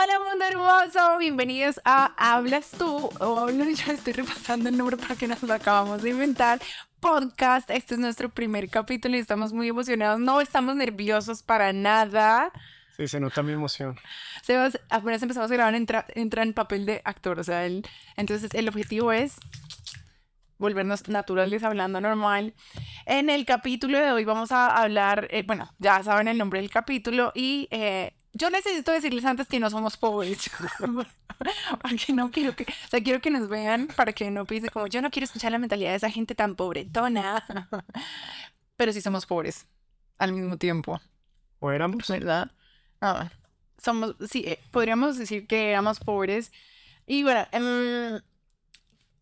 Hola mundo hermoso, bienvenidos a Hablas tú. Oh, no, yo estoy repasando el nombre para que nos lo acabamos de inventar. Podcast, este es nuestro primer capítulo y estamos muy emocionados. No estamos nerviosos para nada. Sí, se nota mi emoción. Sebas, apenas empezamos a grabar, entra, entra en papel de actor. O sea, él, entonces el objetivo es volvernos naturales hablando normal. En el capítulo de hoy vamos a hablar, eh, bueno, ya saben el nombre del capítulo y eh, yo necesito decirles antes que no somos pobres. Porque no quiero que, o sea, quiero que nos vean para que no piensen como yo no quiero escuchar la mentalidad de esa gente tan pobretona. Pero sí somos pobres al mismo tiempo. ¿O éramos? ¿Verdad? Ah, somos, sí, eh, podríamos decir que éramos pobres. Y bueno, em,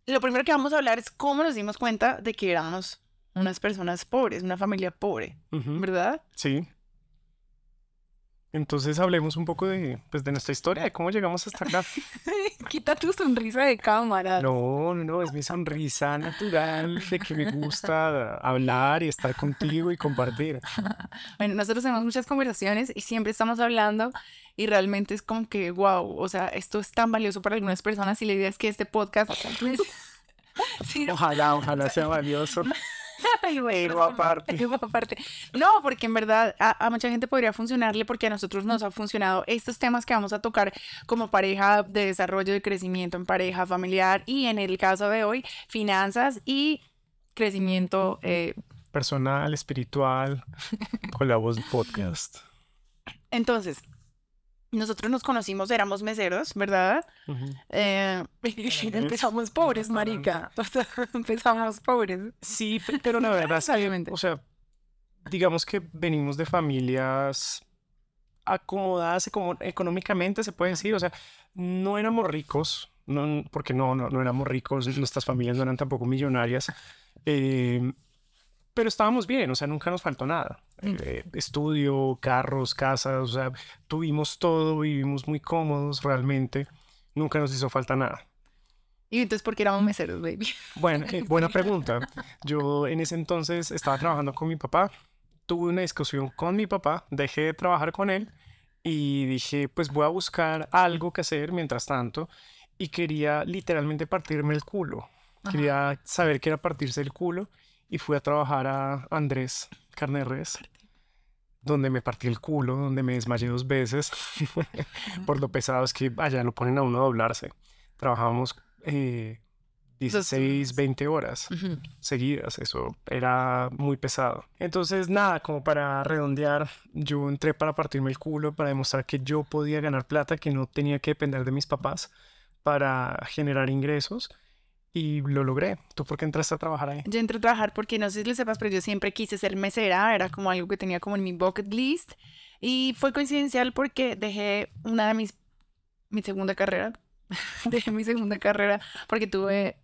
lo primero que vamos a hablar es cómo nos dimos cuenta de que éramos unas personas pobres, una familia pobre, ¿verdad? Sí. Entonces hablemos un poco de, pues, de nuestra historia, de cómo llegamos hasta acá. Quita tu sonrisa de cámara. No, no, no, es mi sonrisa natural de que me gusta hablar y estar contigo y compartir. Bueno, nosotros tenemos muchas conversaciones y siempre estamos hablando y realmente es como que, wow, o sea, esto es tan valioso para algunas personas y la idea es que este podcast... pues, sí, Ojalá, ojalá sea valioso. Ay, aparte. pero aparte. No, porque en verdad a, a mucha gente podría funcionarle porque a nosotros nos ha funcionado estos temas que vamos a tocar como pareja de desarrollo de crecimiento en pareja familiar y en el caso de hoy, finanzas y crecimiento. eh, Personal, espiritual, con la voz podcast. Entonces, nosotros nos conocimos, éramos meseros, ¿verdad? Eh, y empezamos pobres, marica. O sea, empezamos pobres. Sí, pe- pero la verdad, Obviamente. o sea, digamos que venimos de familias acomodadas económicamente, se puede decir, o sea, no éramos ricos, no, porque no, no, no éramos ricos, nuestras familias no eran tampoco millonarias, eh, pero estábamos bien, o sea, nunca nos faltó nada. Eh, estudio, carros, casas, o sea, tuvimos todo, vivimos muy cómodos realmente, nunca nos hizo falta nada. Y entonces, ¿por qué éramos meseros, baby? Bueno, eh, buena pregunta. Yo en ese entonces estaba trabajando con mi papá, tuve una discusión con mi papá, dejé de trabajar con él y dije, pues voy a buscar algo que hacer mientras tanto y quería literalmente partirme el culo. Quería saber qué era partirse el culo y fui a trabajar a Andrés Carne de Res, donde me partí el culo, donde me desmayé dos veces por lo pesado es que allá lo ponen a uno a doblarse. Trabajamos eh, 16, 20 horas seguidas, eso era muy pesado. Entonces, nada, como para redondear, yo entré para partirme el culo, para demostrar que yo podía ganar plata, que no tenía que depender de mis papás para generar ingresos y lo logré. ¿Tú por qué entraste a trabajar ahí? Yo entré a trabajar porque no sé si lo sepas, pero yo siempre quise ser mesera, era como algo que tenía como en mi bucket list. Y fue coincidencial porque dejé una de mis, mi segunda carrera, dejé mi segunda carrera porque tuve,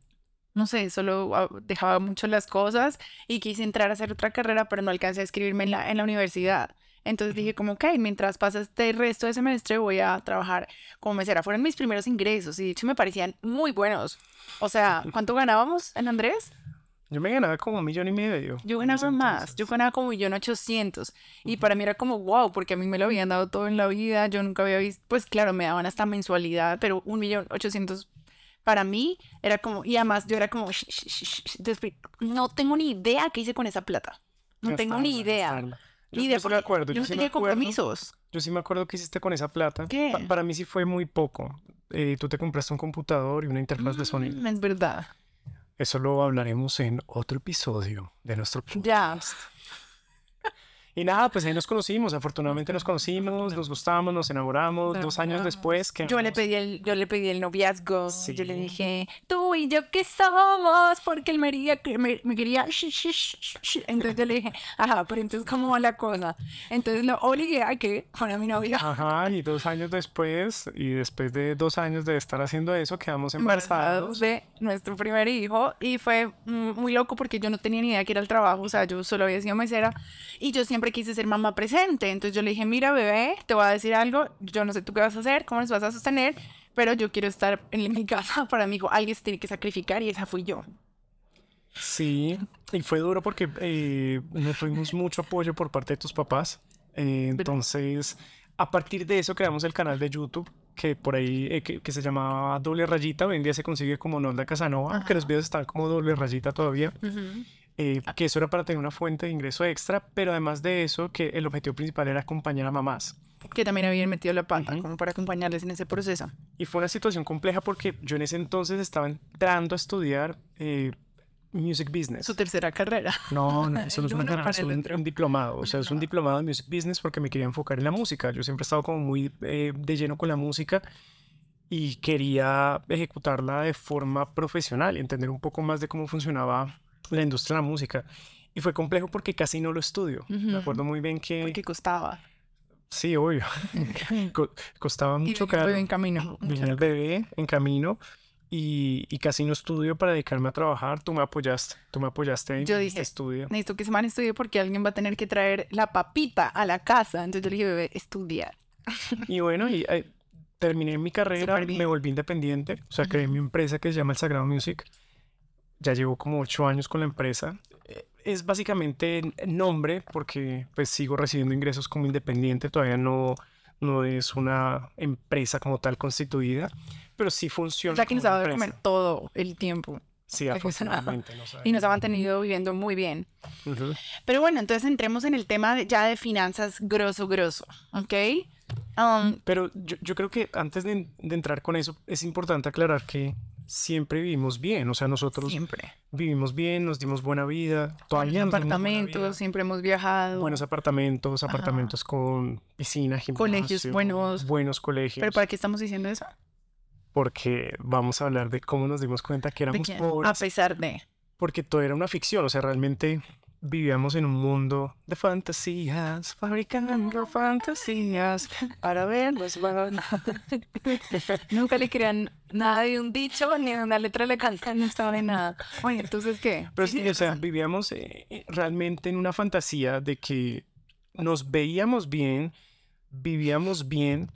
no sé, solo ah, dejaba mucho las cosas y quise entrar a hacer otra carrera, pero no alcancé a escribirme en la, en la universidad. Entonces dije como, ok, mientras pasa este resto de semestre voy a trabajar como mesera. Fueron mis primeros ingresos y de hecho me parecían muy buenos. O sea, ¿cuánto ganábamos en Andrés? Yo me ganaba como un millón y medio. Yo ganaba más, yo ganaba como millón ochocientos y para mí era como wow, porque a mí me lo habían dado todo en la vida, yo nunca había visto, pues claro, me daban hasta mensualidad, pero un millón ochocientos para mí era como, y además yo era como, "Sh, sh, sh, sh", después, no tengo ni idea qué hice con esa plata, no tengo ni idea. Yo, ni yo sí me acuerdo, yo yo me tenía acuerdo. compromisos. Yo sí me acuerdo que hiciste con esa plata. ¿Qué? Pa- para mí sí fue muy poco. Eh, tú te compraste un computador y una interfaz de sonido. Mm, es verdad, Eso lo hablaremos en otro episodio de nuestro podcast. ya, Y nada, pues ahí nos conocimos. Afortunadamente nos conocimos, nos gustamos, nos enamoramos. Dos años después que Yo le pedí el, yo le pedí el noviazgo. Yo le Sí. dije, tú y yo qué somos, porque él me quería, que me, me quería. Entonces yo le dije, ajá, pero entonces cómo va la cosa. Entonces lo obligué a que fuera mi novio. Ajá, y dos años después, y después de dos años de estar haciendo eso, quedamos embarazados embarazados. de nuestro primer hijo y fue mm, muy loco porque yo no tenía ni idea que era el trabajo, o sea, yo solo había sido mesera y yo siempre quise ser mamá presente, entonces yo le dije, mira bebé, te voy a decir algo, yo no sé tú qué vas a hacer, cómo nos vas a sostener, pero yo quiero estar en mi casa para mi hijo, alguien se tiene que sacrificar y esa fui yo. Sí, y fue duro porque eh, no tuvimos mucho apoyo por parte de tus papás. Eh, entonces, A partir de eso creamos el canal de YouTube que por ahí eh, que, que se llamaba Doble Rayita, hoy en día se consigue como Nolda Casanova, que los videos están como Doble Rayita todavía. Eh, que eso era para tener una fuente de ingreso extra, pero además de eso, que el objetivo principal era acompañar a mamás. Que también habían metido la pata, como para acompañarles en ese proceso. Y fue una situación compleja porque yo en ese entonces estaba entrando a estudiar eh, Music Business. Su tercera carrera. No, no eso no es una carrera, es un, un diplomado. O sea, es un diplomado en Music Business porque me quería enfocar en la música. Yo siempre he estado como muy eh, de lleno con la música y quería ejecutarla de forma profesional y entender un poco más de cómo funcionaba la industria de la música. Y fue complejo porque casi no lo estudio. Me Ujú. acuerdo muy bien que... Porque costaba. Sí, obvio. Co- costaba mucho caro. en camino. Venía el bebé en camino y, y casi no estudio para dedicarme a trabajar. Tú me apoyaste, tú me apoyaste en Yo este dije, estudio. Necesito que ese man estudie porque alguien va a tener que traer la papita a la casa. Entonces yo le dije, bebé, estudiar. Y bueno, y eh, terminé mi carrera, me volví independiente, o sea, creé mi empresa que se llama El Sagrado Music. Ya llevo como ocho años con la empresa. Es básicamente nombre porque pues sigo recibiendo ingresos como independiente, todavía no, no es una empresa como tal constituida, pero sí funciona. O sea que nos ha dado de comer todo el tiempo. Sí, afortunadamente. nos Y nos ha ido. mantenido viviendo muy bien. Ujú. Pero bueno, entonces entremos en el tema de- ya de finanzas grosso, grosso. ¿Ok? Um, Pero yo, yo creo que antes de, de entrar con eso, es importante aclarar que siempre vivimos bien. O sea, nosotros siempre. vivimos bien, nos dimos buena vida. Todavía nos buena vida. apartamentos, siempre hemos viajado. Buenos apartamentos, Ajá. apartamentos con piscina, gimnasio. Colegios buenos. Buenos colegios. ¿Pero para qué estamos diciendo eso? Porque vamos a hablar de cómo nos dimos cuenta que éramos pobres. a pesar de... Porque todo era una ficción. O sea, realmente vivíamos en un mundo de fantasías, fabricando fantasías para verlos. van. Nunca le crean nada de un dicho ni de una letra la canción, no estaba de nada. Oye, entonces, ¿qué? Pero sí, o sea, vivíamos eh, realmente en una fantasía de que nos veíamos bien, vivíamos bien,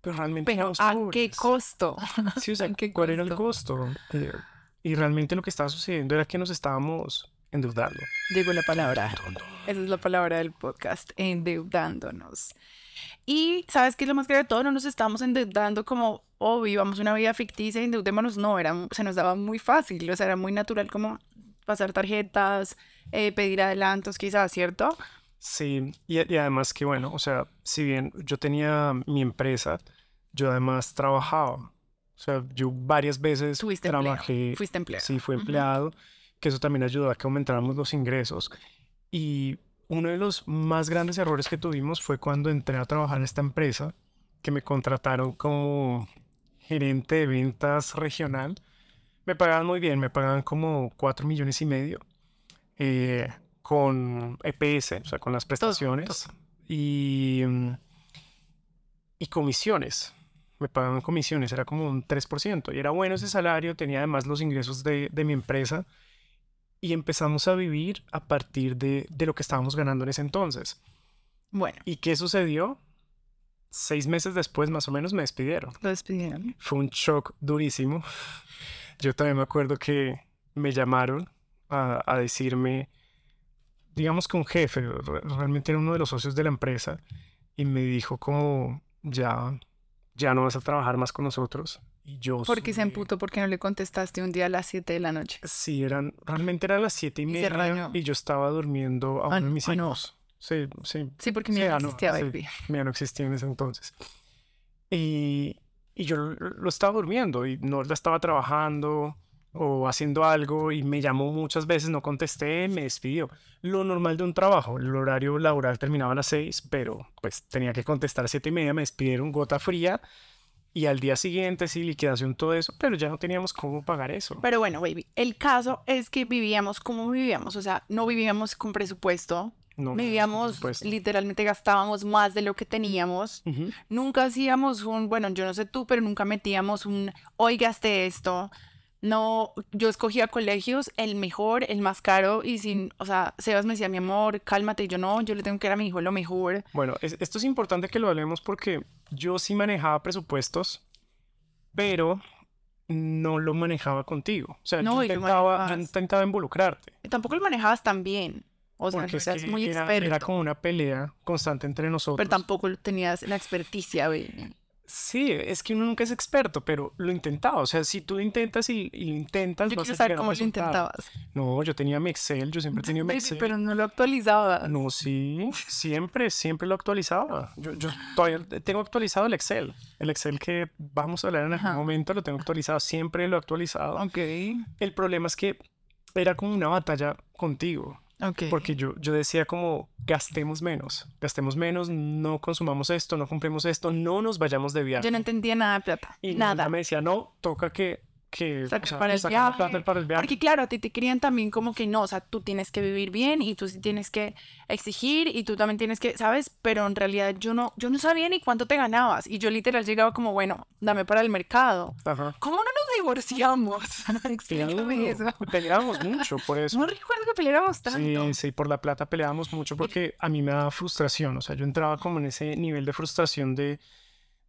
pero realmente Pero ¿a qué costo? Sí, o sea, ¿a qué ¿cuál era el costo? Eh, y realmente lo que estaba sucediendo era que nos estábamos endeudando. Llegó la palabra. Esa es la palabra del podcast, endeudándonos. Y ¿sabes qué es lo más grave de todo? No nos estamos endeudando como, oh, vivamos una vida ficticia, endeudémonos. No, era, se nos daba muy fácil, o sea, era muy natural como pasar tarjetas, eh, pedir adelantos quizás, ¿cierto? Sí, y, y además que bueno, o sea, si bien yo tenía mi empresa, yo además trabajaba. O sea, yo varias veces trabajé. fuiste empleado. Sí, fui empleado, que eso también ayudó a que aumentáramos los ingresos. Y uno de los más grandes errores que tuvimos fue cuando entré a trabajar en esta empresa, que me contrataron como gerente de ventas regional. Me pagaban muy bien, me pagaban como 4 millones y medio eh, con EPS, o sea, con las prestaciones y, mm, y comisiones. Me pagaban comisiones, era como un 3%. Y era bueno ese salario, tenía además los ingresos de, de mi empresa. Y empezamos a vivir a partir de, de lo que estábamos ganando en ese entonces. Bueno, ¿Y qué sucedió? Seis meses después, más o menos, me despidieron. lo despidieron. Fue un shock durísimo. Yo también me acuerdo que me llamaron a, a decirme, digamos que un jefe, re- realmente era uno de los socios de la empresa, y me dijo como, ya, ya no vas a trabajar más con nosotros. Y yo... Porque se emputó porque no le contestaste un día a las 7 de la noche. Sí, eran, realmente eran las siete y Y se media y yo estaba durmiendo a Ah, uno de mis ah, hijos. Sí, sí, Sí, porque Sí, mi ah, no no, existía sí. no existía en ese entonces. Y, y yo lo, estaba durmiendo y no la estaba trabajando o haciendo algo y me llamó muchas veces, no contesté, me despidió. Lo normal de un trabajo, el horario laboral terminaba a las seis, pero pues tenía que contestar a siete y media, me despidieron gota fría y al día siguiente sí, liquidación, todo eso, pero ya no teníamos cómo pagar eso. Pero bueno, baby, el caso es que vivíamos como vivíamos, o sea, no vivíamos con presupuesto, No, vivíamos, literalmente gastábamos más de lo que teníamos. Nunca hacíamos un, bueno, yo no sé tú, pero nunca metíamos un, hoy gasté esto. No, yo escogía colegios, el mejor, el más caro, y sin, o sea, Sebas me decía, mi amor, cálmate, y yo no, yo le tengo que dar a mi hijo lo mejor. Bueno, es- esto es importante que lo hablemos porque yo sí manejaba presupuestos, pero no lo manejaba contigo. O sea, No, yo, intentaba, yo intentaba involucrarte. Y tampoco lo manejabas tan bien. O sea, no es seas muy era, experto. era como una pelea constante entre nosotros. Pero tampoco tenías la experticia, baby. Sí, es que uno nunca es experto, pero lo intentaba. O sea, si tú lo intentas y, y lo intentas, Yo vas quiero a saber llegar a cómo lo intentabas. No, yo tenía mi Excel, yo siempre tenía mi Excel. pero no lo actualizabas. No, sí, siempre, siempre lo actualizaba. Yo, yo todavía tengo actualizado el Excel. El Excel que vamos a hablar en algún momento lo tengo actualizado, siempre lo he actualizado. Ok, El problema es que era como una batalla contigo, porque yo, yo decía como gastemos menos, gastemos menos, no consumamos esto, no compremos esto, no nos vayamos de viaje. Yo no entendía nada de plata. Y nada. me decía, no, toca que, que o sea, para el viaje. plata para el viaje. Porque claro, a ti te querían también como que no, o sea, tú tienes que vivir bien y tú sí tienes que exigir y tú también tienes que, ¿sabes? Pero en realidad yo no, yo no sabía ni cuánto te ganabas y yo literal llegaba como, bueno, dame para el mercado. Ajá. ¿Cómo no nos divorciamos? Explícame eso. Peleábamos mucho por eso. No recuerdo que peleáramos tanto. Sí, sí, por la plata peleábamos mucho porque a mí me daba frustración, o sea, yo entraba como en ese nivel de frustración de,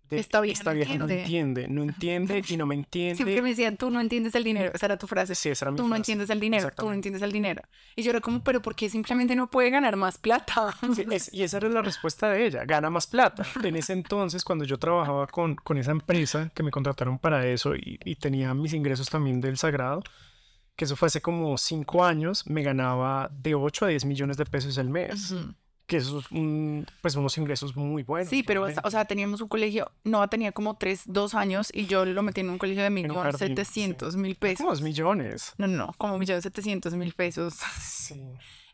de Esta vieja no no entiende". entiende, no entiende y no me entiende. Siempre me decían, tú no entiendes el dinero. Esa era tu frase. Sí, esa era mi Tú no frase. entiendes el dinero, tú no entiendes el dinero. Y yo era como, pero ¿por qué simplemente no puede ganar más plata? Sí, es- y esa era la respuesta de ella, gana más plata. En ese entonces, cuando yo trabajaba con, con esa empresa que me contrataron para eso y, y tenía mis ingresos también del Sagrado, que eso fue hace como cinco años, me ganaba de 8 a 10 millones de pesos al mes, Ujú. Que eso es un- pues unos ingresos muy buenos. Sí, pero, o sea- o sea, teníamos un colegio, no, tenía como tres, dos años y yo lo metí en un colegio de un millón jardín, sí. setecientos mil pesos. Como millones. No, no, como millón setecientos mil pesos. Sí.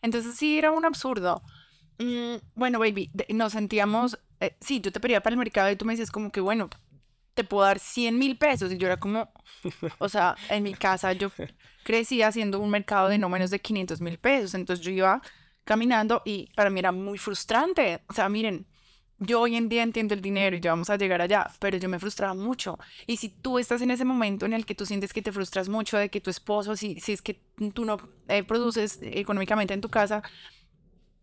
Entonces sí, era un absurdo. Mm, bueno, baby, de- nos sentíamos, eh, sí, yo te pedía para el mercado y tú me decías como que, bueno, te puedo dar 100 mil pesos. Y yo era como, o sea, en mi casa yo crecí haciendo un mercado de no menos de 500 mil pesos. Entonces yo iba caminando y para mí era muy frustrante. O sea, miren, yo hoy en día entiendo el dinero y ya vamos a llegar allá, pero yo me frustraba mucho. Y si tú estás en ese momento en el que tú sientes que te frustras mucho de que tu esposo, si, si es que tú no eh, produces económicamente en tu casa,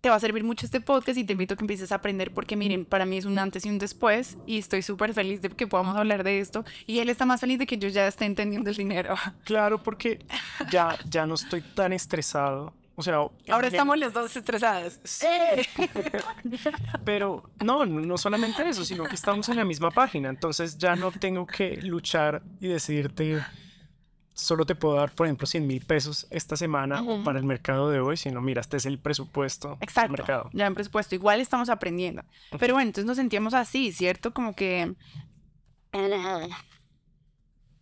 te va a servir mucho este podcast y te invito a que empieces a aprender porque miren, para mí es un antes y un después y estoy súper feliz de que podamos hablar de esto y él está más feliz de que yo ya esté entendiendo el dinero. Claro, porque ya, ya no estoy tan estresado. O sea, Ahora estamos los dos estresadas. Pero no, no solamente eso, sino que estamos en la misma página. Entonces ya no tengo que luchar y decirte, solo te puedo dar, por ejemplo, 100 mil pesos esta semana o Ujú. para el mercado de hoy, sino mira, este es el presupuesto del Exacto. mercado. Ya en presupuesto. Igual estamos aprendiendo. Pero bueno, entonces nos sentíamos así, ¿cierto? Como que...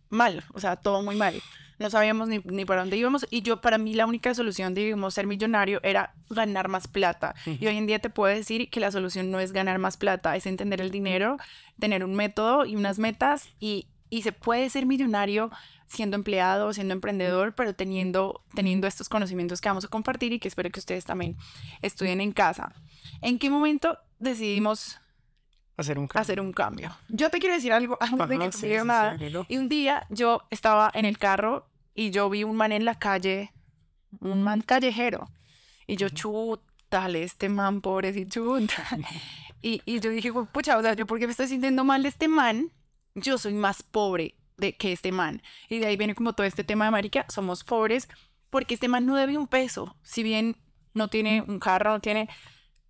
Mal, o sea, todo muy mal. No sabíamos ni, ni para dónde íbamos y yo para mí la única solución de digamos, ser millonario era ganar más plata. Y hoy en día te puedo decir que la solución no es ganar más plata, es entender el dinero, tener un método y unas metas y, y se puede ser millonario siendo empleado, siendo emprendedor, pero teniendo, teniendo estos conocimientos que vamos a compartir y que espero que ustedes también estudien en casa. ¿En qué momento decidimos Hacer un cambio. hacer un cambio? Yo te quiero decir algo antes de que te diga nada. Y un día yo estaba en el carro y yo vi un man en la calle, un man callejero. Y yo, chútale, este man, pobrecito, chuta. Y, y yo dije, "Jue- pucha, o sea, yo porque me estoy sintiendo mal de este man, yo soy más pobre de que este man. Y de ahí viene como todo este tema de marica, somos pobres porque este man no debe un peso. Si bien no tiene un carro, no tiene...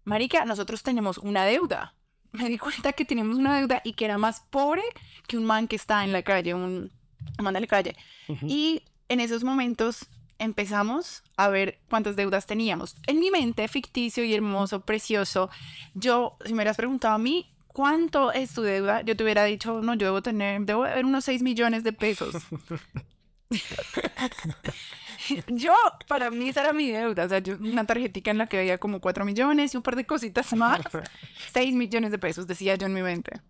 Marica, nosotros tenemos una deuda. Me di cuenta que teníamos una deuda y que era más pobre que un man que está en la calle, un, man de la calle. Ujú. Y en esos momentos empezamos a ver cuántas deudas teníamos. En mi mente, ficticio y hermoso, precioso, yo, si me hubieras preguntado a mí, ¿cuánto es tu deuda? Yo te hubiera dicho, no, yo debo tener, debo haber unos 6 millones de pesos. yo, para mí esa era mi deuda, o sea, yo una tarjetita en la que veía como 4 millones y un par de cositas más. 6 millones de pesos, decía yo en mi mente.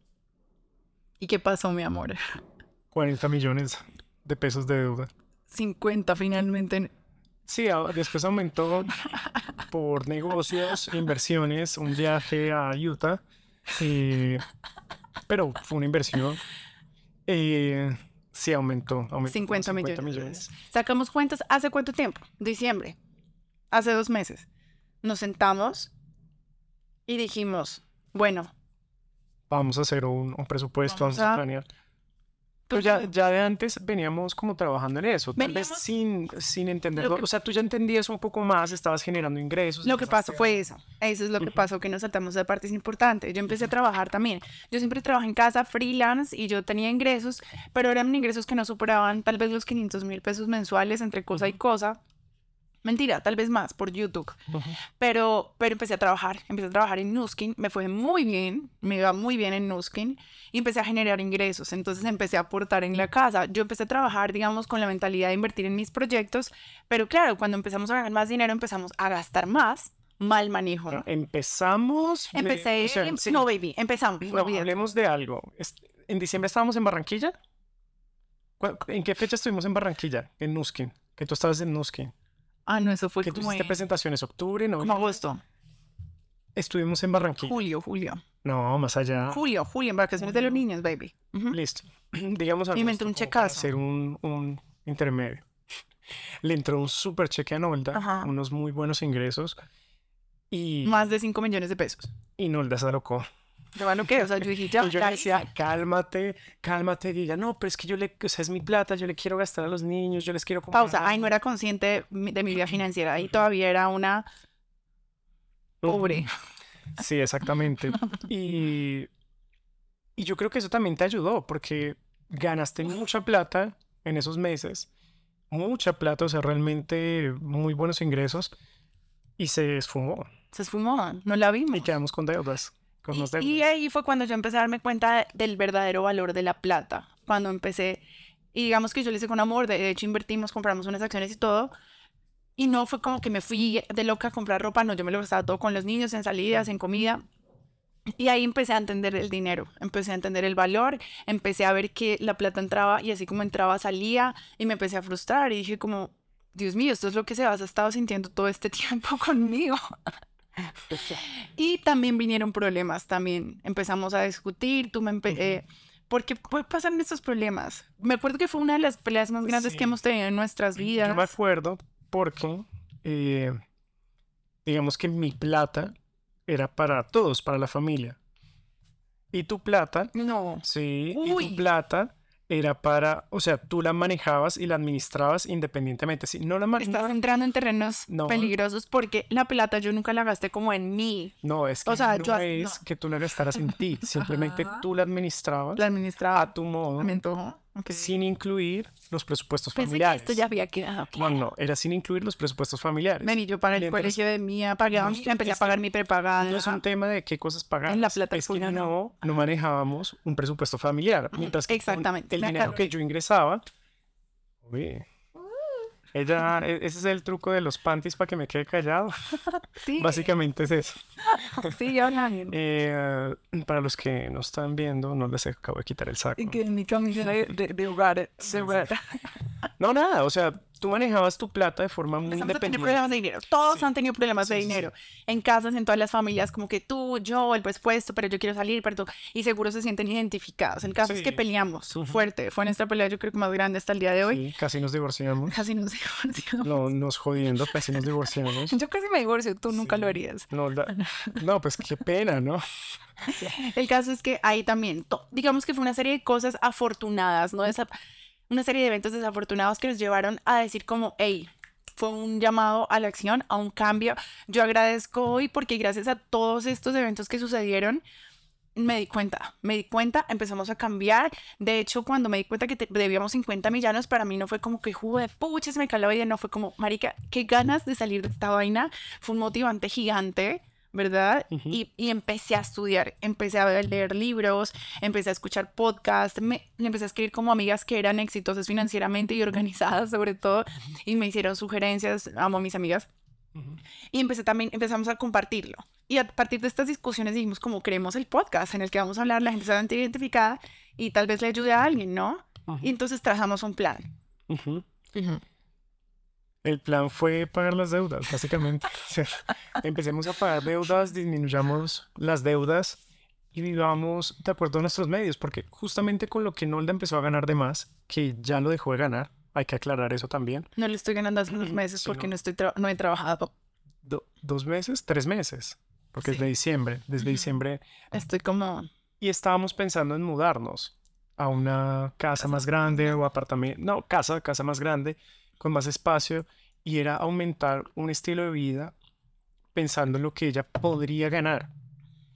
¿Y qué pasó, mi amor? 40 millones de pesos de deuda. 50 finalmente. Sí, después aumentó por negocios, inversiones, un viaje a Utah. eh, pero fue una inversión. Eh, sí, aumentó. aumentó como 50 millones. Sacamos cuentas, ¿hace cuánto tiempo? Diciembre. Hace dos meses. Nos sentamos y dijimos, bueno, Vamos a hacer un, un presupuesto, Vamos a- planear. Pero ya, ya de antes veníamos como trabajando en eso, tal vez sin, sin entenderlo. que- O sea, tú ya entendías un poco más, estabas generando ingresos. Lo que pasó fue eso. Eso es lo que pasó, que nos saltamos de partes importantes. Yo empecé a trabajar también. Yo siempre trabajé en casa, freelance, y yo tenía ingresos, pero eran ingresos que no superaban tal vez los 500 mil pesos mensuales entre cosa y cosa. Mentira, tal vez más por YouTube. Ujú. Pero, pero empecé a trabajar, empecé a trabajar en Nuskin, me fue muy bien, me iba muy bien en Nuskin y empecé a generar ingresos, entonces empecé a aportar en la casa. Yo empecé a trabajar, digamos, con la mentalidad de invertir en mis proyectos, pero claro, cuando empezamos a ganar más dinero empezamos a gastar más, mal manejo. Empezamos. Empecé, o sea, em- sí, no baby, empezamos. no, hablemos de algo. En diciembre estábamos en Barranquilla. ¿Cu- ¿En qué fecha estuvimos en Barranquilla? En Nuskin. Que tú estabas en Nuskin. Ah, no, eso fue Que tú como, hiciste en- presentaciones octubre, no. como agosto, Estuvimos en Barranquilla. julio, julio, No, más allá. julio, julio, en vacaciones de los niños, baby. Ujú. Listo. Digamos algo inventé un como para checazo. Hacer un, un intermedio. Le entró un super cheque a Nolda, Ajá. unos muy buenos ingresos. Y, Más de 5 millones de pesos. y Nolda se alocó. ¿De bueno qué? O sea, yo dije, ya, yo le decía, cálmate, cálmate. Y ella, no, pero es que yo le, o sea, es mi plata, yo le quiero gastar a los niños, yo les quiero comprar. Pausa. Ay, no era consciente de mi vida financiera. Ahí todavía era una pobre. Sí, exactamente. Y, y yo creo que eso también te ayudó, porque ganaste mucha plata en esos meses, mucha plata, o sea, realmente muy buenos ingresos, y se esfumó. Se esfumó. No la vimos. Y quedamos con deudas. Y, y ahí fue cuando yo empecé a darme cuenta de- del verdadero valor de la plata. Cuando empecé, y digamos que yo le hice con amor, de hecho invertimos, compramos unas acciones y todo. Y no fue como que me fui de loca a comprar ropa, no, yo me lo gastaba todo con los niños, en salidas, en comida. Y ahí empecé a entender el dinero, empecé a entender el valor, empecé a ver que la plata entraba y así como entraba salía y me empecé a frustrar y dije como, Dios mío, esto es lo que se ha estado sintiendo todo este tiempo conmigo. Y también vinieron problemas, también empezamos a discutir, tú me empe- eh, porque puede pasar estos problemas. Me acuerdo que fue una de las peleas más grandes Sí. que hemos tenido en nuestras vidas. Yo me acuerdo porque, eh, digamos que mi plata era para todos, para la familia. Y tu plata No. Sí, y tu plata era para, o sea, tú la manejabas y la administrabas independientemente. Si no la Estás entrando en terrenos No. peligrosos porque la plata yo nunca la gasté como en mí. no, es que o sea, no yo- es no. que tú la gastaras en ti, simplemente tú la administrabas La administraba. a tu modo, Me antojó. Ok. sin incluir los presupuestos Pensé que familiares. esto ya había quedado. No, no, era sin incluir los presupuestos familiares. Ven, y yo para el Mientras- colegio de mía pagaba, No, empecé a pagar que mi prepaganda. No es un tema de qué cosas pagar. En la plata es que ¿no? no, no manejábamos un presupuesto familiar. Mientras que Exactamente, el dinero que yo ingresaba. Uy, ella, e- ese es el truco de los panties para que me quede callado. Sí, Básicamente es eso. sí, hablan. Eh, para los que no están viendo, no les acabo de quitar el saco. que mi camisa de, de, de hogar se ve. No, nada, o sea, tú manejabas tu plata de forma muy Empezamos a tener independiente. problemas de dinero. Todos Sí. han tenido problemas de Sí, sí, sí. dinero. En casas, en todas las familias, como que tú, yo, el presupuesto, pero yo quiero salir, pero tú. Y seguro se sienten identificados. El caso es que Sí. peleamos fuerte. Fue nuestra pelea, yo creo que más grande hasta el día de hoy. Sí, casi nos divorciamos. Casi nos divorciamos. No, nos jodiendo, casi nos divorciamos. Yo casi me divorcio, tú nunca Sí. lo harías. No, la- no, pues qué pena, ¿no? El caso es que ahí también, digamos que fue una serie de cosas afortunadas, ¿no? Desa- una serie de eventos desafortunados que nos llevaron a decir como, hey, fue un llamado a la acción, a un cambio. Yo agradezco hoy porque gracias a todos estos eventos que sucedieron, me di cuenta, me di cuenta, empezamos a cambiar. De hecho, cuando me di cuenta que debíamos 50 millones, para mí no fue como que, jugo de pucha, se me caló la vida, no fue como, marica, qué ganas de salir de esta vaina. Fue un motivante gigante, ¿verdad? Ujú. y, y empecé a estudiar, empecé a leer libros, empecé a escuchar podcasts, me, me empecé a escribir como amigas que eran exitosas financieramente y organizadas sobre todo, y me hicieron sugerencias, amo a mis amigas. Y empecé también, empezamos a compartirlo. Y a partir de estas discusiones dijimos como queremos el podcast en el que vamos a hablar, la gente se va a sentir identificada y tal vez le ayude a alguien, ¿no? Y entonces trazamos un plan. El plan fue pagar las deudas, básicamente. O sea, empecemos a pagar deudas, disminuyamos las deudas y vivamos de acuerdo a nuestros medios, porque justamente con lo que Nolda empezó a ganar de más, que ya lo dejó de ganar, hay que aclarar eso también. No le estoy ganando hace unos meses porque no. estoy no he trabajado. Do- ¿Dos meses? ¿Tres meses? Porque es de diciembre, desde diciembre. Estoy como... Y estábamos pensando en mudarnos a una casa más grande o apartamento, no, casa, casa más grande, con más espacio, y era aumentar un estilo de vida pensando en lo que ella podría ganar.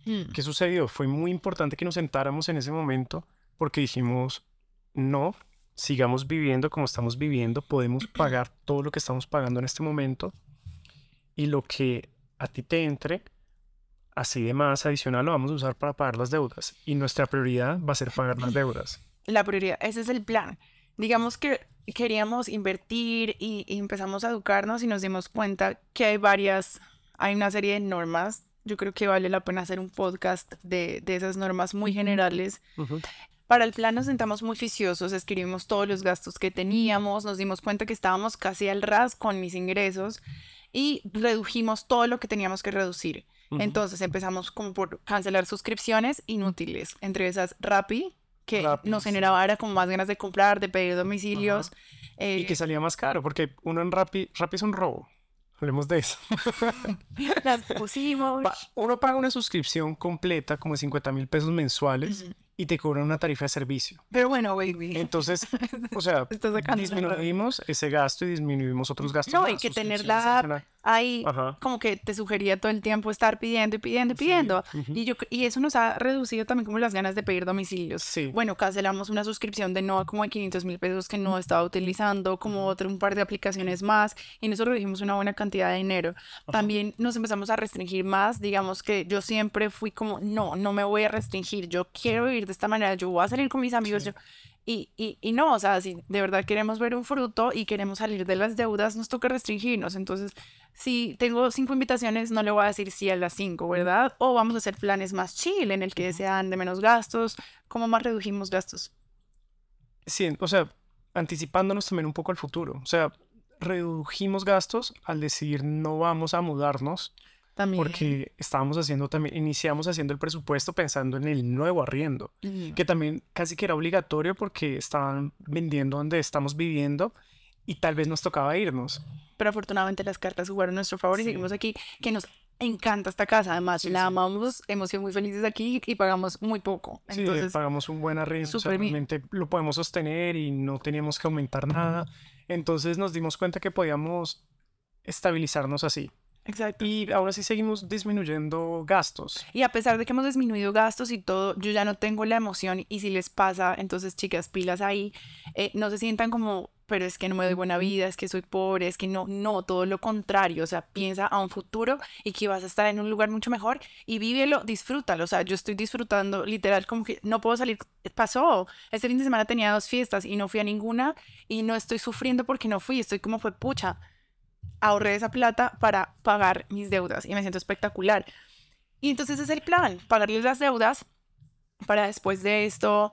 Mm. ¿Qué sucedió? Fue muy importante que nos sentáramos en ese momento porque dijimos, no, sigamos viviendo como estamos viviendo, podemos pagar todo lo que estamos pagando en este momento y lo que a ti te entre, así de más adicional lo vamos a usar para pagar las deudas y nuestra prioridad va a ser pagar las deudas. La prioridad, ese es el plan. Digamos que queríamos invertir y, y empezamos a educarnos y nos dimos cuenta que hay varias, hay una serie de normas. Yo creo que vale la pena hacer un podcast de, de esas normas muy generales Para el plan nos sentamos muy ficiosos, escribimos todos los gastos que teníamos, nos dimos cuenta que estábamos casi al ras con mis ingresos y redujimos todo lo que teníamos que reducir. Ujú. Entonces empezamos como por cancelar suscripciones inútiles, entre esas Rappi, que nos generaba era como más ganas de comprar, de pedir domicilios. Y eh, que salía más caro porque uno en Rappi, Rappi es un robo. Hablemos de eso. las pusimos. Pa- uno paga una suscripción completa como 50 mil pesos mensuales. Y te cobran una tarifa de servicio. Pero bueno, baby. Entonces, o sea, disminuimos ese gasto y disminuimos otros gastos. No, y más, que tener la app ahí Ajá. como que te sugería todo el tiempo estar pidiendo y pidiendo y Sí, pidiendo. ujú. Y, yo, y eso nos ha reducido también como las ganas de pedir domicilios. Sí. Bueno, cancelamos una suscripción de no como de 500 mil pesos que no estaba utilizando, como otro un par de aplicaciones más, y nosotros redujimos una buena cantidad de dinero. También nos empezamos a restringir más, digamos que yo siempre fui como, no, no me voy a restringir, yo quiero de esta manera, yo voy a salir con mis amigos, Sí. yo... Y, y, y no, o sea, si de verdad queremos ver un fruto y queremos salir de las deudas, nos toca restringirnos. Entonces, si tengo cinco invitaciones, no le voy a decir sí a las cinco, ¿verdad? O vamos a hacer planes más chill en el que sean de menos gastos. ¿Cómo más redujimos gastos? Sí, o sea, anticipándonos también un poco al futuro. O sea, redujimos gastos al decir no vamos a mudarnos También. porque estábamos haciendo también, iniciamos haciendo el presupuesto pensando en el nuevo arriendo, Mm. que también casi que era obligatorio porque estaban vendiendo donde estamos viviendo y tal vez nos tocaba irnos. Pero afortunadamente las cartas jugaron a nuestro favor y Sí. seguimos aquí, que nos encanta esta casa. Además, Sí, la sí. amamos, hemos sido muy felices aquí y pagamos muy poco. Sí, Entonces, pagamos un buen arriendo, o sea, realmente lo podemos sostener y no teníamos que aumentar nada. Entonces nos dimos cuenta que podíamos estabilizarnos así. Exacto. Y ahora sí seguimos disminuyendo gastos. Y a pesar de que hemos disminuido gastos y todo, yo ya no tengo la emoción y si les pasa, entonces chicas, pilas ahí, eh, no se sientan como, pero es que no me doy buena vida, es que soy pobre, es que no, no, todo lo contrario, o sea, piensa a un futuro y que vas a estar en un lugar mucho mejor y vívelo, disfrútalo, o sea, yo estoy disfrutando literal como que no puedo salir, pasó, este fin de semana tenía dos fiestas y no fui a ninguna y no estoy sufriendo porque no fui, estoy como fue pucha, ahorré esa plata para pagar mis deudas y me siento espectacular. Y entonces es el plan, pagarles las deudas para después de esto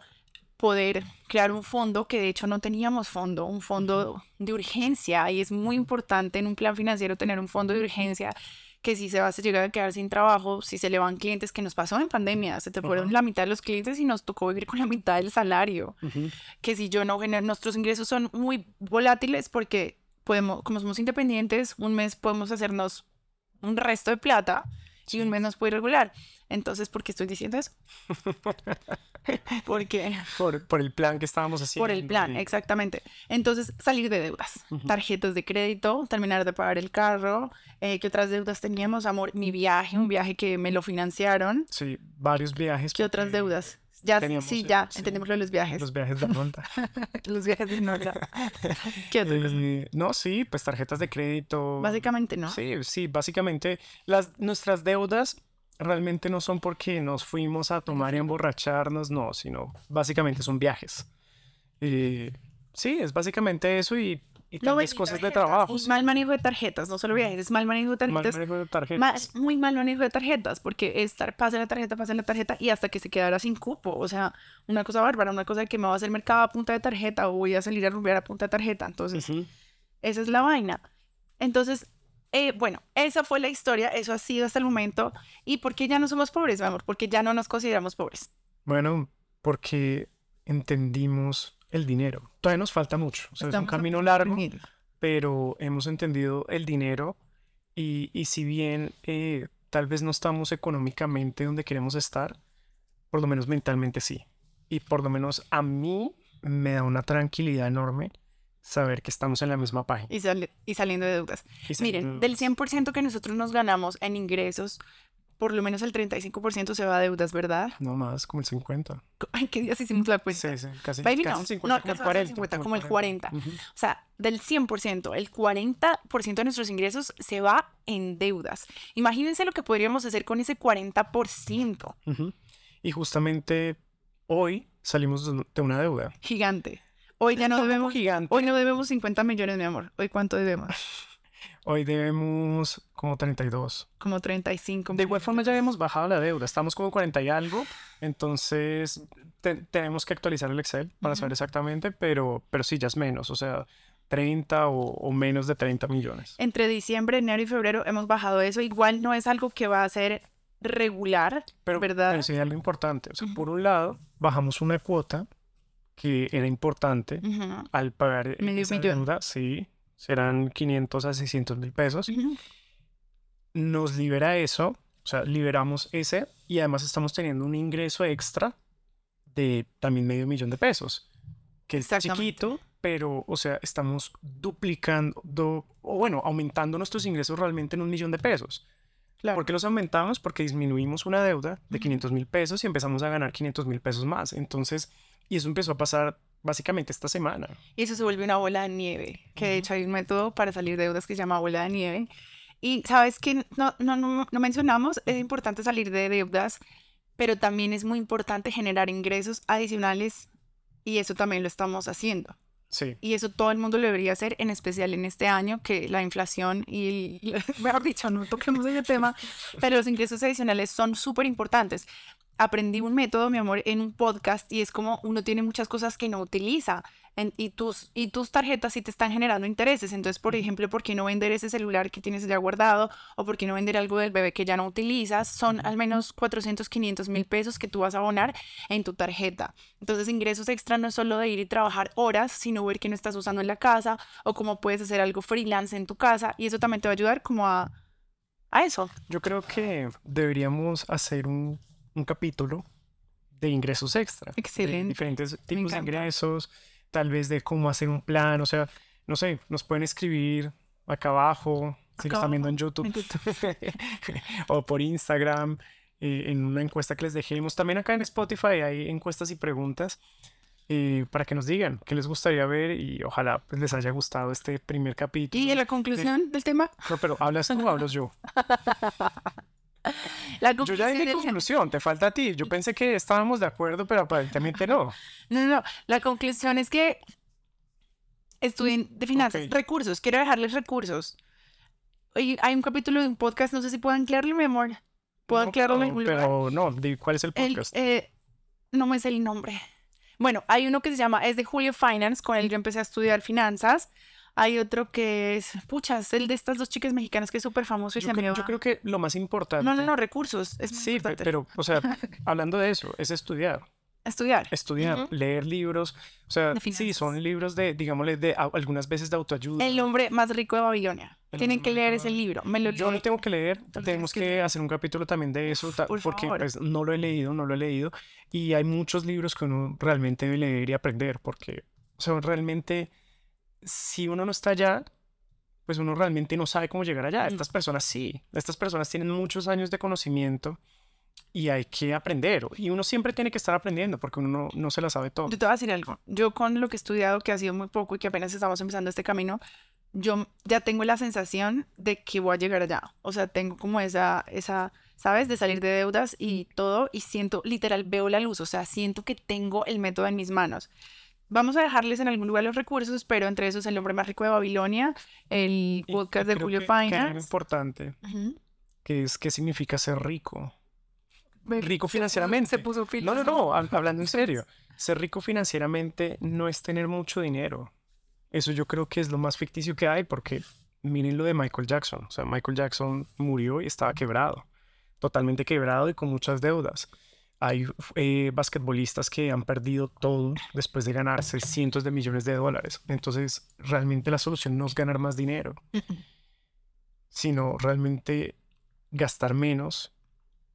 poder crear un fondo que de hecho no teníamos fondo, un fondo de urgencia. Y es muy importante en un plan financiero tener un fondo de urgencia que si se va a llegar a quedar sin trabajo, si se le van clientes que nos pasó en pandemia, se te fueron la mitad de los clientes y nos tocó vivir con la mitad del salario. Que si yo no genero, nuestros ingresos son muy volátiles porque podemos, como somos independientes, un mes podemos hacernos un resto de plata y un mes nos puede ir regular. Entonces, ¿por qué estoy diciendo eso? Porque Por, por el plan que estábamos haciendo. por el plan, exactamente. Entonces, salir de deudas, tarjetas de crédito, terminar de pagar el carro, eh, ¿qué otras deudas teníamos? Amor, mi viaje, un viaje que me lo financiaron. Sí, varios viajes. ¿Qué otras deudas? Ya, teníamos, sí, ya, sí, entendemos lo de los viajes. Los viajes de ronda. Los viajes de Norda. ¿Qué cosas? Eh, no, sí, pues tarjetas de crédito. Básicamente, ¿no? Sí, sí, básicamente las, nuestras deudas realmente no son porque nos fuimos a tomar y emborracharnos, no, sino básicamente son viajes. Eh, sí, es básicamente eso y, y tal vez cosas de tarjetas, trabajo. y mal manejo de tarjetas, no solo viajes, es mal manejo de Mal tarjetas. manejo de tarjetas. muy mal manejo de tarjetas, porque estar, pase la tarjeta, pase la tarjeta y hasta que se quedara sin cupo. O sea, una cosa bárbara, una cosa que me va a hacer mercado a punta de tarjeta o voy a salir a rumbear a punta de tarjeta. Entonces, Ujú. esa es la vaina. Entonces, eh, bueno, esa fue la historia, eso ha sido hasta el momento. ¿Y por qué ya no somos pobres, mi amor? Porque ya no nos consideramos pobres. Bueno, porque entendimos el dinero. Todavía nos falta mucho, o sea, es un camino largo. Pero hemos entendido el dinero y, y si bien eh, tal vez no estamos económicamente donde queremos estar, por lo menos mentalmente sí. y por lo menos a mí me da una tranquilidad enorme saber que estamos en la misma página. Y, sali- y saliendo de deudas. Y saliendo Miren, de del dudas. 100% que nosotros nos ganamos en ingresos, por lo menos el 35% se va a deudas, ¿verdad? No más, como el 50. Ay, ¿qué días hicimos la cuenta? Sí, sí, casi, Baby, casi no, 50, no, como el casi 40. 50, como el 40. Ujú. O sea, del 100%, el 40% de nuestros ingresos se va en deudas. Imagínense lo que podríamos hacer con ese 40%. Ujú. Y justamente hoy salimos de de una deuda. Gigante. Hoy ya no debemos, gigante. hoy no debemos 50 millones, mi amor. Hoy cuánto debemos? Hoy debemos como 32. Como 35. De igual forma ya habíamos bajado la deuda, estamos como 40 y algo, entonces te- tenemos que actualizar el Excel para saber exactamente, pero, pero sí, ya es menos, o sea, 30 o, o menos de 30 millones. Entre diciembre, enero y febrero hemos bajado eso. Igual no es algo que va a ser regular, Pero, ¿verdad? pero sí hay algo importante, o sea, por un lado, bajamos una cuota que era importante Ujú, al pagar Medio esa millón. deuda, sí, serán 500 a 600 mil pesos. nos libera eso, o sea, liberamos ese y además estamos teniendo un ingreso extra de también medio millón de pesos, que es chiquito, pero, o sea, estamos duplicando, do- o bueno, aumentando nuestros ingresos realmente en un millón de pesos. Claro. ¿Por qué los aumentamos? Porque disminuimos una deuda de Ujú. 500 mil pesos y empezamos a ganar 500 mil pesos más. Entonces, y eso empezó a pasar básicamente esta semana. Y eso se vuelve una bola de nieve, que de hecho hay un método para salir de deudas que se llama bola de nieve. Y sabes que no, no, no, no mencionamos, es importante salir de deudas, pero también es muy importante generar ingresos adicionales y eso también lo estamos haciendo. Sí. Y eso todo el mundo lo debería hacer, en especial en este año que la inflación y, el- mejor dicho, no toquemos ese tema, pero los ingresos adicionales son súper importantes. Aprendí un método, mi amor, en un podcast y es como uno tiene muchas cosas que no utiliza en- y, tus, y tus tarjetas sí te están generando intereses. Entonces, por ejemplo, ¿por qué no vender ese celular que tienes ya guardado? ¿O por qué no vender algo del bebé que ya no utilizas? Son al menos 400, 500 mil pesos que tú vas a abonar en tu tarjeta. Entonces, ingresos extra no es solo de ir y trabajar horas, sino ver qué no estás usando en la casa o cómo puedes hacer algo freelance en tu casa. Y eso también te va a ayudar como a, a eso. Yo creo que deberíamos hacer un, un capítulo de ingresos extra. de Excelente. diferentes tipos de ingresos, tal vez de cómo hacer un plan, o sea, no sé, nos pueden escribir acá abajo, si lo están viendo en YouTube, en YouTube. o por Instagram, eh, en una encuesta que les dejemos. También acá en Spotify hay encuestas y preguntas eh, para que nos digan qué les gustaría ver y ojalá pues, les haya gustado este primer capítulo. Y la conclusión del tema. No, pero ¿hablas tú o hablas yo? La Yo ya dije conclusión, te falta a ti. Yo pensé que estábamos de acuerdo, pero aparentemente no. No, no, no. La conclusión es que estudien de finanzas, Ok. recursos. Quiero dejarles recursos. Hay un capítulo de un podcast, no sé si puedo anclarlo, mi amor. ¿Puedo No, anclarlo en pero- no, ¿cuál es el El, podcast? eh, no me sé el nombre. Bueno, hay uno que se llama, es de Julio Finance, con él yo empecé a estudiar finanzas. Hay otro que es, pucha, es el de estas dos chicas mexicanas que es súper famoso y Yo, se me creo, yo va. creo que lo más importante. No, no, no, recursos. Es Sí, importante. pero, o sea, hablando de eso, es estudiar. Estudiar. Estudiar, Ujú. leer libros. O sea, sí, son libros de, digámosle, de a- algunas veces de autoayuda. El hombre más rico de Babilonia. El Tienen que leer ese libro. Me lo Yo lo tengo que leer, tienes tenemos que que hacer un capítulo también de eso, Por porque pues, no lo he leído, no lo he leído. Y hay muchos libros que uno realmente debe leer y aprender, porque, o sea, realmente, si uno no está allá, pues uno realmente no sabe cómo llegar allá. Estas personas sí, estas personas tienen muchos años de conocimiento y hay que aprender. Y uno siempre tiene que estar aprendiendo, porque uno no, no se la sabe todo. Yo te voy a decir algo. Yo con lo que he estudiado, que ha sido muy poco y que apenas estamos empezando este camino, yo ya tengo la sensación de que voy a llegar allá. O sea, tengo como esa, esa, ¿sabes? De salir de deudas y todo. Y siento, literal, veo la luz. O sea, siento que tengo el método en mis manos. Vamos a dejarles en algún lugar los recursos, pero entre esos el hombre más rico de Babilonia, el podcast de Julio que- que hay algo Finance. importante, que es qué significa ser rico. Rico se puso- financieramente. Se puso No, no, no, hab- hablando en serio. Ser rico financieramente no es tener mucho dinero. Eso yo creo que es lo más ficticio que hay porque miren lo de Michael Jackson. O sea, Michael Jackson murió y estaba quebrado. Totalmente quebrado y con muchas deudas. Hay eh, basquetbolistas que han perdido todo después de ganarse cientos de millones de dólares. Entonces, realmente la solución no es ganar más dinero, sino realmente gastar menos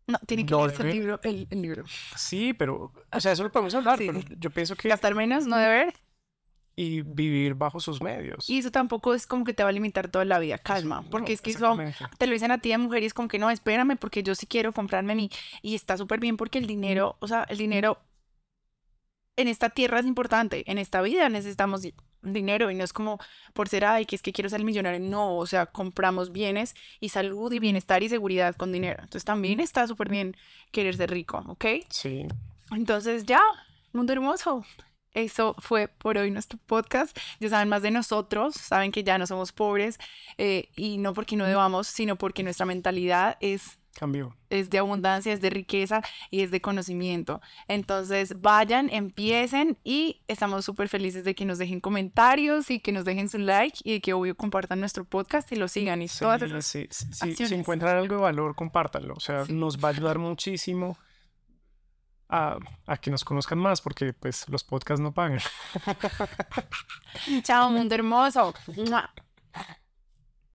No, tiene que No leerse el libro, el, el libro. Sí, pero, o sea, eso lo podemos hablar, Sí. pero yo pienso que Gastar menos, no deber. Y vivir bajo sus medios. Y eso tampoco es como que te va a limitar toda la vida. Calma. Porque No, es que eso te lo dicen a ti de mujer y es como que no, espérame, porque yo sí quiero comprarme mi. Y está súper bien porque el dinero, o sea, el dinero en esta tierra es importante. En esta vida necesitamos di- dinero y no es como por ser, ay, que es que quiero ser millonario. No, o sea, compramos bienes y salud y bienestar y seguridad con dinero. Entonces también está súper bien querer ser rico, ¿ok? Sí, Entonces ya, mundo hermoso. Eso fue por hoy nuestro podcast. Ya saben más de nosotros, saben que ya no somos pobres eh, y no porque no debamos, sino porque nuestra mentalidad es, cambió. es de abundancia, es de riqueza y es de conocimiento. Entonces vayan, empiecen y estamos súper felices de que nos dejen comentarios y que nos dejen su like y de que obvio compartan nuestro podcast y lo sigan y Sí, todas sí, sí, Si encuentran algo de valor, compártanlo. O sea, nos va a ayudar muchísimo a, a que nos conozcan más, porque pues los podcasts no pagan. Chao, mundo hermoso. ¡Mua!